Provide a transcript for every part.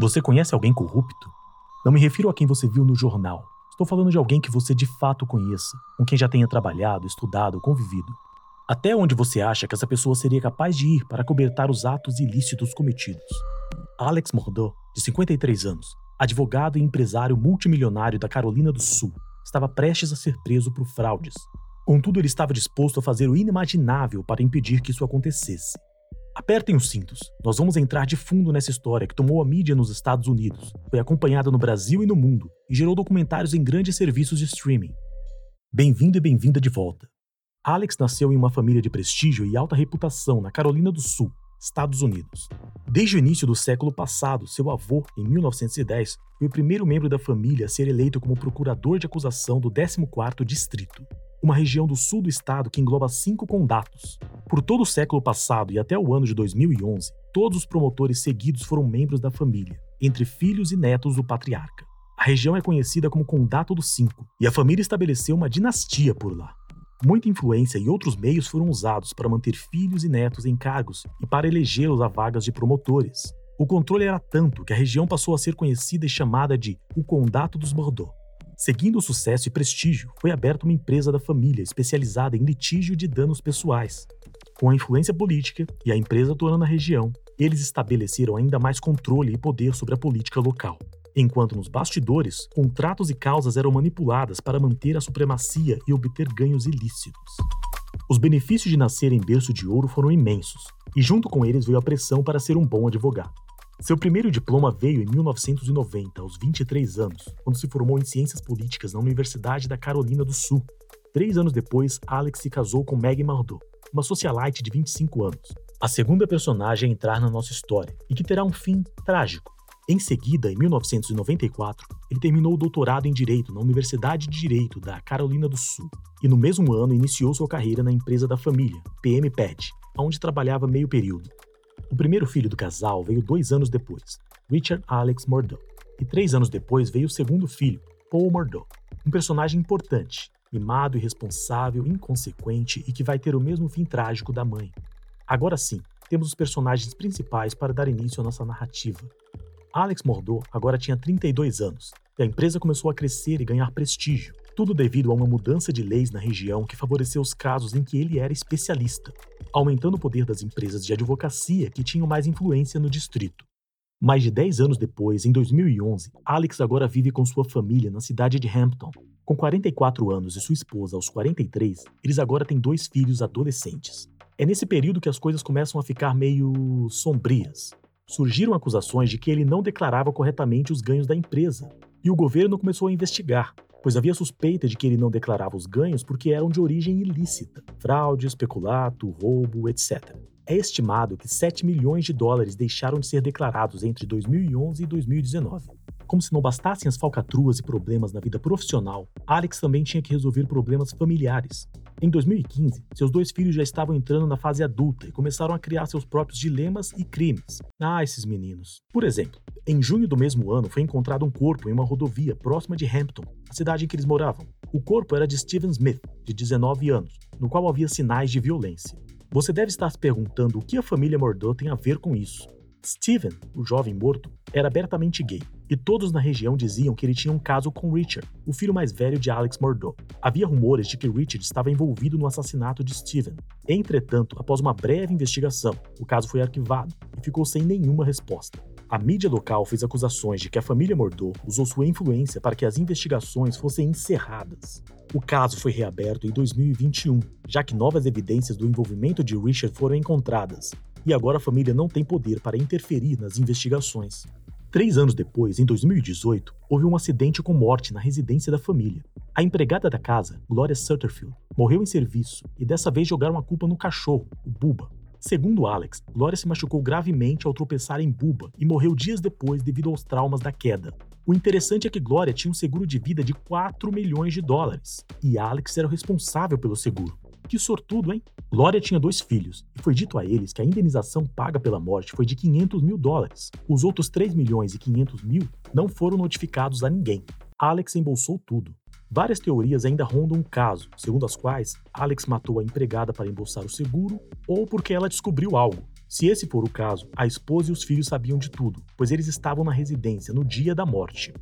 Você conhece alguém corrupto? Não me refiro a quem você viu no jornal. Estou falando de alguém que você de fato conheça, com quem já tenha trabalhado, estudado, convivido. Até onde você acha que essa pessoa seria capaz de ir para cobertar os atos ilícitos cometidos? Alex Mordot, de 53 anos, advogado e empresário multimilionário da Carolina do Sul, estava prestes a ser preso por fraudes. Contudo, ele estava disposto a fazer o inimaginável para impedir que isso acontecesse. Apertem os cintos. Nós vamos entrar de fundo nessa história que tomou a mídia nos Estados Unidos, foi acompanhada no Brasil e no mundo e gerou documentários em grandes serviços de streaming. Bem-vindo e bem-vinda de volta. Alex nasceu em uma família de prestígio e alta reputação na Carolina do Sul, Estados Unidos. Desde o início do século passado, seu avô, em 1910, foi o primeiro membro da família a ser eleito como procurador de acusação do 14º Distrito, uma região do sul do estado que engloba cinco condatos. Por todo o século passado e até o ano de 2011, todos os promotores seguidos foram membros da família, entre filhos e netos do patriarca. A região é conhecida como Condato dos Cinco, e a família estabeleceu uma dinastia por lá. Muita influência e outros meios foram usados para manter filhos e netos em cargos e para elegê-los a vagas de promotores. O controle era tanto que a região passou a ser conhecida e chamada de o Condato dos Bordeaux. Seguindo o sucesso e prestígio, foi aberta uma empresa da família especializada em litígio de danos pessoais. Com a influência política e a empresa atuando na região, eles estabeleceram ainda mais controle e poder sobre a política local enquanto nos bastidores, contratos e causas eram manipuladas para manter a supremacia e obter ganhos ilícitos. Os benefícios de nascer em berço de ouro foram imensos, e junto com eles veio a pressão para ser um bom advogado. Seu primeiro diploma veio em 1990, aos 23 anos, quando se formou em Ciências Políticas na Universidade da Carolina do Sul. Três anos depois, Alex se casou com Maggie Mardot, uma socialite de 25 anos, a segunda personagem a entrar na nossa história, e que terá um fim trágico. Em seguida, em 1994, ele terminou o doutorado em Direito na Universidade de Direito da Carolina do Sul e no mesmo ano iniciou sua carreira na empresa da família, PM Pet, onde trabalhava meio período. O primeiro filho do casal veio dois anos depois, Richard Alex Murdoch, e três anos depois veio o segundo filho, Paul Murdoch, um personagem importante, mimado, irresponsável, inconsequente e que vai ter o mesmo fim trágico da mãe. Agora sim, temos os personagens principais para dar início à nossa narrativa. Alex Mordor agora tinha 32 anos e a empresa começou a crescer e ganhar prestígio, tudo devido a uma mudança de leis na região que favoreceu os casos em que ele era especialista, aumentando o poder das empresas de advocacia que tinham mais influência no distrito. Mais de 10 anos depois, em 2011, Alex agora vive com sua família na cidade de Hampton. Com 44 anos e sua esposa aos 43, eles agora têm dois filhos adolescentes. É nesse período que as coisas começam a ficar meio sombrias surgiram acusações de que ele não declarava corretamente os ganhos da empresa, e o governo começou a investigar, pois havia suspeita de que ele não declarava os ganhos porque eram de origem ilícita fraude, peculato, roubo, etc. É estimado que 7 milhões de dólares deixaram de ser declarados entre 2011 e 2019. Como se não bastassem as falcatruas e problemas na vida profissional, Alex também tinha que resolver problemas familiares. Em 2015, seus dois filhos já estavam entrando na fase adulta e começaram a criar seus próprios dilemas e crimes. Ah, esses meninos. Por exemplo, em junho do mesmo ano foi encontrado um corpo em uma rodovia próxima de Hampton, a cidade em que eles moravam. O corpo era de Steven Smith, de 19 anos, no qual havia sinais de violência. Você deve estar se perguntando o que a família Mordot tem a ver com isso. Steven, o jovem morto, era abertamente gay, e todos na região diziam que ele tinha um caso com Richard, o filho mais velho de Alex Murdoch. Havia rumores de que Richard estava envolvido no assassinato de Steven. Entretanto, após uma breve investigação, o caso foi arquivado e ficou sem nenhuma resposta. A mídia local fez acusações de que a família Mordor usou sua influência para que as investigações fossem encerradas. O caso foi reaberto em 2021, já que novas evidências do envolvimento de Richard foram encontradas, e agora a família não tem poder para interferir nas investigações. Três anos depois, em 2018, houve um acidente com morte na residência da família. A empregada da casa, Gloria Sutterfield, morreu em serviço e dessa vez jogaram a culpa no cachorro, o Buba. Segundo Alex, Gloria se machucou gravemente ao tropeçar em Buba e morreu dias depois devido aos traumas da queda. O interessante é que Gloria tinha um seguro de vida de 4 milhões de dólares e Alex era o responsável pelo seguro. Que sortudo, hein? Glória tinha dois filhos, e foi dito a eles que a indenização paga pela morte foi de 500 mil dólares. Os outros 3 milhões e 500 mil não foram notificados a ninguém. Alex embolsou tudo. Várias teorias ainda rondam o caso, segundo as quais Alex matou a empregada para embolsar o seguro ou porque ela descobriu algo. Se esse for o caso, a esposa e os filhos sabiam de tudo, pois eles estavam na residência no dia da morte.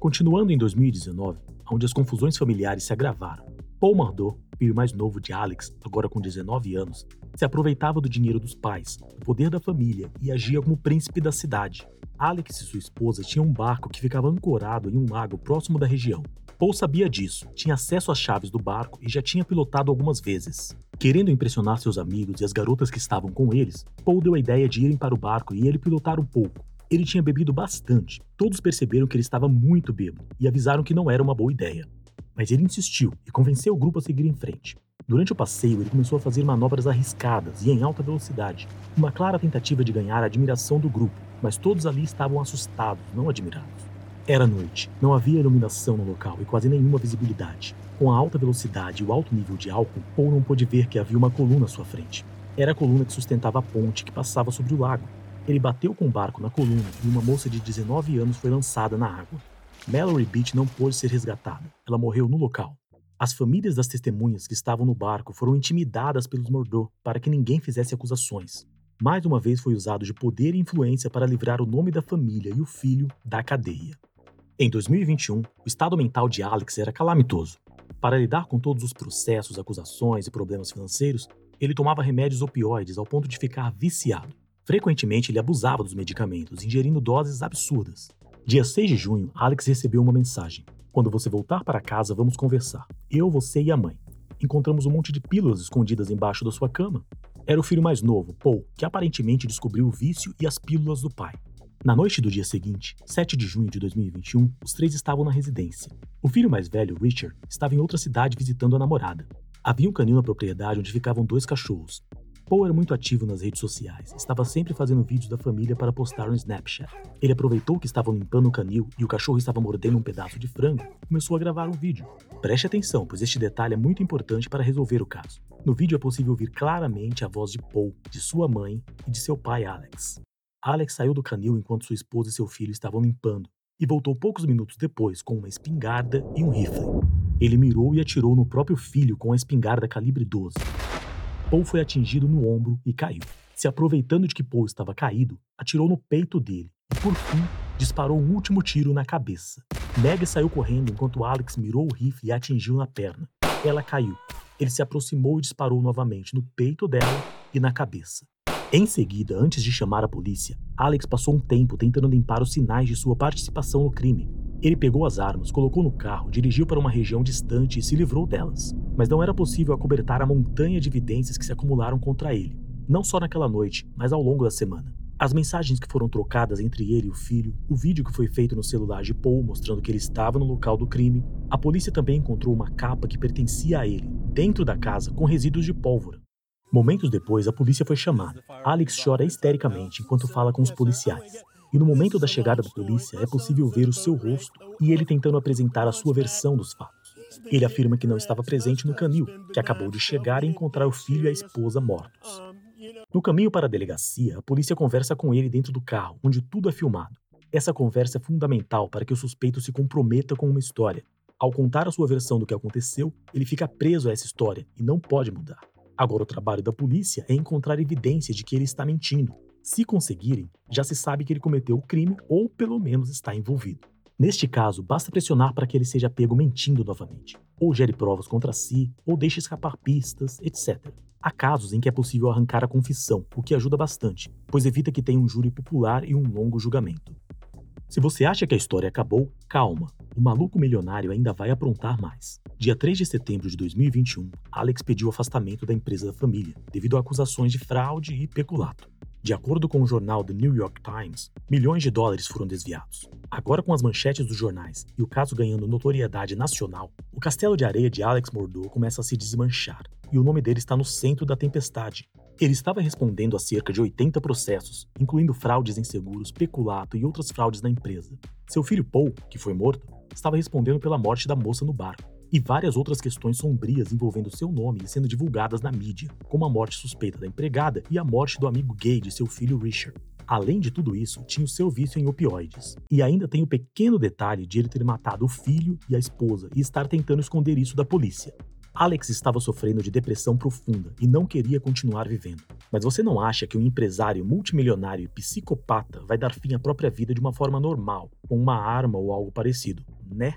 Continuando em 2019, onde as confusões familiares se agravaram, Paul Mardot, filho mais novo de Alex, agora com 19 anos, se aproveitava do dinheiro dos pais, do poder da família e agia como príncipe da cidade. Alex e sua esposa tinham um barco que ficava ancorado em um lago próximo da região. Paul sabia disso, tinha acesso às chaves do barco e já tinha pilotado algumas vezes. Querendo impressionar seus amigos e as garotas que estavam com eles, Paul deu a ideia de irem para o barco e ele pilotar um pouco. Ele tinha bebido bastante. Todos perceberam que ele estava muito bêbado e avisaram que não era uma boa ideia. Mas ele insistiu e convenceu o grupo a seguir em frente. Durante o passeio, ele começou a fazer manobras arriscadas e em alta velocidade, uma clara tentativa de ganhar a admiração do grupo, mas todos ali estavam assustados, não admirados. Era noite, não havia iluminação no local e quase nenhuma visibilidade. Com a alta velocidade e o alto nível de álcool, Paul não pôde ver que havia uma coluna à sua frente. Era a coluna que sustentava a ponte que passava sobre o lago. Ele bateu com o barco na coluna e uma moça de 19 anos foi lançada na água. Mallory Beach não pôde ser resgatada. Ela morreu no local. As famílias das testemunhas que estavam no barco foram intimidadas pelos Mordor para que ninguém fizesse acusações. Mais uma vez foi usado de poder e influência para livrar o nome da família e o filho da cadeia. Em 2021, o estado mental de Alex era calamitoso. Para lidar com todos os processos, acusações e problemas financeiros, ele tomava remédios opioides ao ponto de ficar viciado. Frequentemente ele abusava dos medicamentos, ingerindo doses absurdas. Dia 6 de junho, Alex recebeu uma mensagem. Quando você voltar para casa, vamos conversar. Eu, você e a mãe. Encontramos um monte de pílulas escondidas embaixo da sua cama. Era o filho mais novo, Paul, que aparentemente descobriu o vício e as pílulas do pai. Na noite do dia seguinte, 7 de junho de 2021, os três estavam na residência. O filho mais velho, Richard, estava em outra cidade visitando a namorada. Havia um canil na propriedade onde ficavam dois cachorros. Paul era muito ativo nas redes sociais, estava sempre fazendo vídeos da família para postar no Snapchat. Ele aproveitou que estavam limpando o canil e o cachorro estava mordendo um pedaço de frango e começou a gravar um vídeo. Preste atenção, pois este detalhe é muito importante para resolver o caso. No vídeo é possível ouvir claramente a voz de Paul, de sua mãe e de seu pai Alex. Alex saiu do canil enquanto sua esposa e seu filho estavam limpando e voltou poucos minutos depois com uma espingarda e um rifle. Ele mirou e atirou no próprio filho com a espingarda calibre 12. Paul foi atingido no ombro e caiu. Se aproveitando de que Paul estava caído, atirou no peito dele e, por fim, disparou um último tiro na cabeça. Meg saiu correndo enquanto Alex mirou o rifle e atingiu na perna. Ela caiu. Ele se aproximou e disparou novamente no peito dela e na cabeça. Em seguida, antes de chamar a polícia, Alex passou um tempo tentando limpar os sinais de sua participação no crime. Ele pegou as armas, colocou no carro, dirigiu para uma região distante e se livrou delas mas não era possível acobertar a montanha de evidências que se acumularam contra ele, não só naquela noite, mas ao longo da semana. As mensagens que foram trocadas entre ele e o filho, o vídeo que foi feito no celular de Paul mostrando que ele estava no local do crime, a polícia também encontrou uma capa que pertencia a ele, dentro da casa, com resíduos de pólvora. Momentos depois, a polícia foi chamada. Alex chora histericamente enquanto fala com os policiais. E no momento da chegada da polícia, é possível ver o seu rosto e ele tentando apresentar a sua versão dos fatos. Ele afirma que não estava presente no canil, que acabou de chegar e encontrar o filho e a esposa mortos. No caminho para a delegacia, a polícia conversa com ele dentro do carro, onde tudo é filmado. Essa conversa é fundamental para que o suspeito se comprometa com uma história. Ao contar a sua versão do que aconteceu, ele fica preso a essa história e não pode mudar. Agora, o trabalho da polícia é encontrar evidência de que ele está mentindo. Se conseguirem, já se sabe que ele cometeu o crime ou pelo menos está envolvido. Neste caso, basta pressionar para que ele seja pego mentindo novamente, ou gere provas contra si, ou deixe escapar pistas, etc. Há casos em que é possível arrancar a confissão, o que ajuda bastante, pois evita que tenha um júri popular e um longo julgamento. Se você acha que a história acabou, calma. O maluco milionário ainda vai aprontar mais. Dia 3 de setembro de 2021, Alex pediu afastamento da empresa da família, devido a acusações de fraude e peculato. De acordo com o jornal The New York Times, milhões de dólares foram desviados. Agora, com as manchetes dos jornais e o caso ganhando notoriedade nacional, o castelo de areia de Alex Mordor começa a se desmanchar e o nome dele está no centro da tempestade. Ele estava respondendo a cerca de 80 processos, incluindo fraudes em seguros, peculato e outras fraudes na empresa. Seu filho Paul, que foi morto, estava respondendo pela morte da moça no barco e várias outras questões sombrias envolvendo seu nome e sendo divulgadas na mídia, como a morte suspeita da empregada e a morte do amigo gay de seu filho Richard. Além de tudo isso, tinha o seu vício em opioides. E ainda tem o pequeno detalhe de ele ter matado o filho e a esposa e estar tentando esconder isso da polícia. Alex estava sofrendo de depressão profunda e não queria continuar vivendo. Mas você não acha que um empresário multimilionário e psicopata vai dar fim à própria vida de uma forma normal, com uma arma ou algo parecido, né?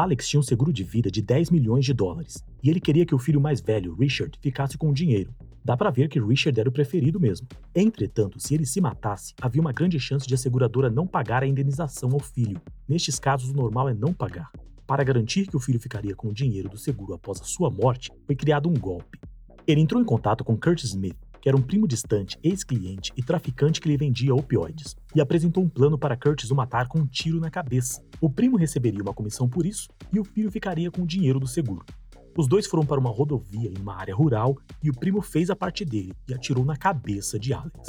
Alex tinha um seguro de vida de 10 milhões de dólares e ele queria que o filho mais velho, Richard, ficasse com o dinheiro. Dá para ver que Richard era o preferido mesmo. Entretanto, se ele se matasse, havia uma grande chance de a seguradora não pagar a indenização ao filho. Nestes casos, o normal é não pagar. Para garantir que o filho ficaria com o dinheiro do seguro após a sua morte, foi criado um golpe. Ele entrou em contato com Curtis Smith, era um primo distante, ex-cliente e traficante que lhe vendia opioides, e apresentou um plano para Curtis o matar com um tiro na cabeça. O primo receberia uma comissão por isso e o filho ficaria com o dinheiro do seguro. Os dois foram para uma rodovia em uma área rural e o primo fez a parte dele e atirou na cabeça de Alex.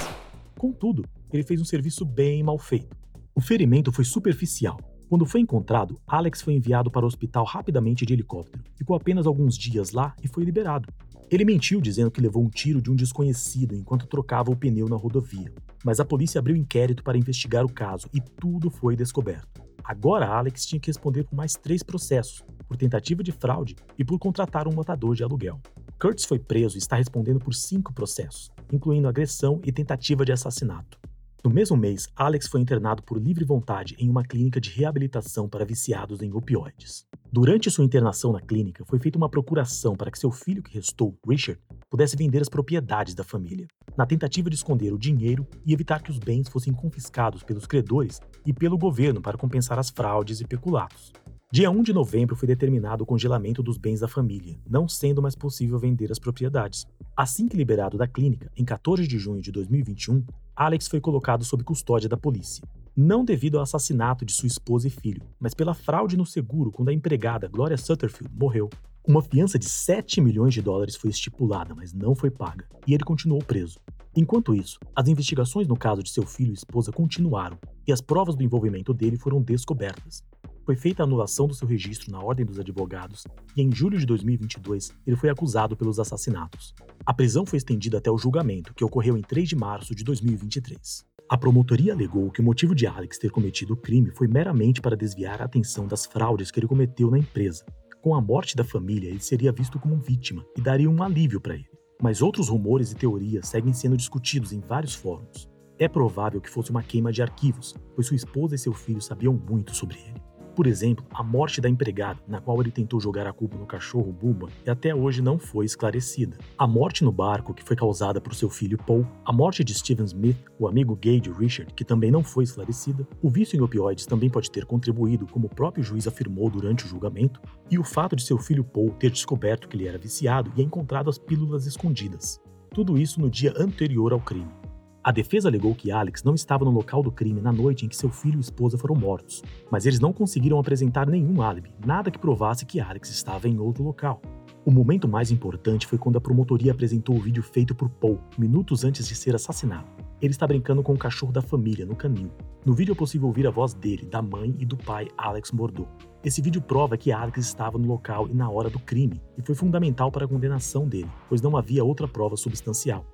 Contudo, ele fez um serviço bem mal feito. O ferimento foi superficial quando foi encontrado, Alex foi enviado para o hospital rapidamente de helicóptero. Ficou apenas alguns dias lá e foi liberado. Ele mentiu dizendo que levou um tiro de um desconhecido enquanto trocava o pneu na rodovia. Mas a polícia abriu inquérito para investigar o caso e tudo foi descoberto. Agora Alex tinha que responder por mais três processos, por tentativa de fraude e por contratar um matador de aluguel. Curtis foi preso e está respondendo por cinco processos, incluindo agressão e tentativa de assassinato. No mesmo mês, Alex foi internado por livre vontade em uma clínica de reabilitação para viciados em opioides. Durante sua internação na clínica, foi feita uma procuração para que seu filho que restou, Richard, pudesse vender as propriedades da família, na tentativa de esconder o dinheiro e evitar que os bens fossem confiscados pelos credores e pelo governo para compensar as fraudes e peculatos. Dia 1 de novembro foi determinado o congelamento dos bens da família, não sendo mais possível vender as propriedades. Assim que liberado da clínica, em 14 de junho de 2021, Alex foi colocado sob custódia da polícia. Não devido ao assassinato de sua esposa e filho, mas pela fraude no seguro quando a empregada Gloria Sutterfield morreu. Uma fiança de 7 milhões de dólares foi estipulada, mas não foi paga, e ele continuou preso. Enquanto isso, as investigações no caso de seu filho e esposa continuaram, e as provas do envolvimento dele foram descobertas foi feita a anulação do seu registro na Ordem dos Advogados e, em julho de 2022, ele foi acusado pelos assassinatos. A prisão foi estendida até o julgamento, que ocorreu em 3 de março de 2023. A promotoria alegou que o motivo de Alex ter cometido o crime foi meramente para desviar a atenção das fraudes que ele cometeu na empresa. Com a morte da família, ele seria visto como vítima e daria um alívio para ele. Mas outros rumores e teorias seguem sendo discutidos em vários fóruns. É provável que fosse uma queima de arquivos, pois sua esposa e seu filho sabiam muito sobre ele. Por exemplo, a morte da empregada, na qual ele tentou jogar a culpa no cachorro Buba, e até hoje não foi esclarecida. A morte no barco, que foi causada por seu filho Paul, a morte de Steven Smith, o amigo gay de Richard, que também não foi esclarecida, o vício em opioides também pode ter contribuído, como o próprio juiz afirmou durante o julgamento, e o fato de seu filho Paul ter descoberto que ele era viciado e encontrado as pílulas escondidas. Tudo isso no dia anterior ao crime. A defesa alegou que Alex não estava no local do crime na noite em que seu filho e esposa foram mortos, mas eles não conseguiram apresentar nenhum álibi, nada que provasse que Alex estava em outro local. O momento mais importante foi quando a promotoria apresentou o vídeo feito por Paul, minutos antes de ser assassinado. Ele está brincando com o cachorro da família no canil. No vídeo é possível ouvir a voz dele, da mãe e do pai Alex Mordou. Esse vídeo prova que Alex estava no local e na hora do crime, e foi fundamental para a condenação dele, pois não havia outra prova substancial.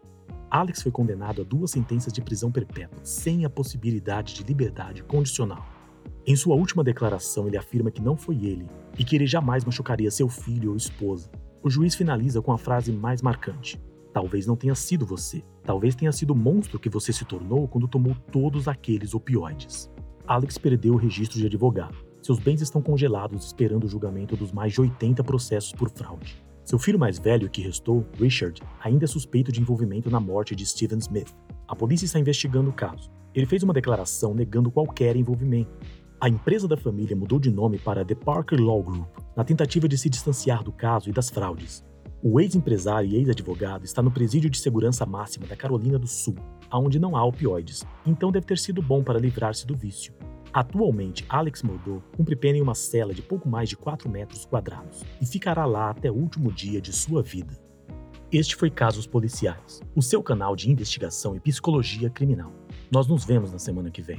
Alex foi condenado a duas sentenças de prisão perpétua, sem a possibilidade de liberdade condicional. Em sua última declaração, ele afirma que não foi ele e que ele jamais machucaria seu filho ou esposa. O juiz finaliza com a frase mais marcante: Talvez não tenha sido você. Talvez tenha sido o monstro que você se tornou quando tomou todos aqueles opioides. Alex perdeu o registro de advogado. Seus bens estão congelados esperando o julgamento dos mais de 80 processos por fraude. Seu filho mais velho que restou, Richard, ainda é suspeito de envolvimento na morte de Steven Smith. A polícia está investigando o caso. Ele fez uma declaração negando qualquer envolvimento. A empresa da família mudou de nome para The Parker Law Group, na tentativa de se distanciar do caso e das fraudes. O ex-empresário e ex-advogado está no presídio de segurança máxima da Carolina do Sul, onde não há opioides, então deve ter sido bom para livrar-se do vício. Atualmente, Alex Mordor cumpre pena em uma cela de pouco mais de 4 metros quadrados e ficará lá até o último dia de sua vida. Este foi Casos Policiais, o seu canal de investigação e psicologia criminal. Nós nos vemos na semana que vem.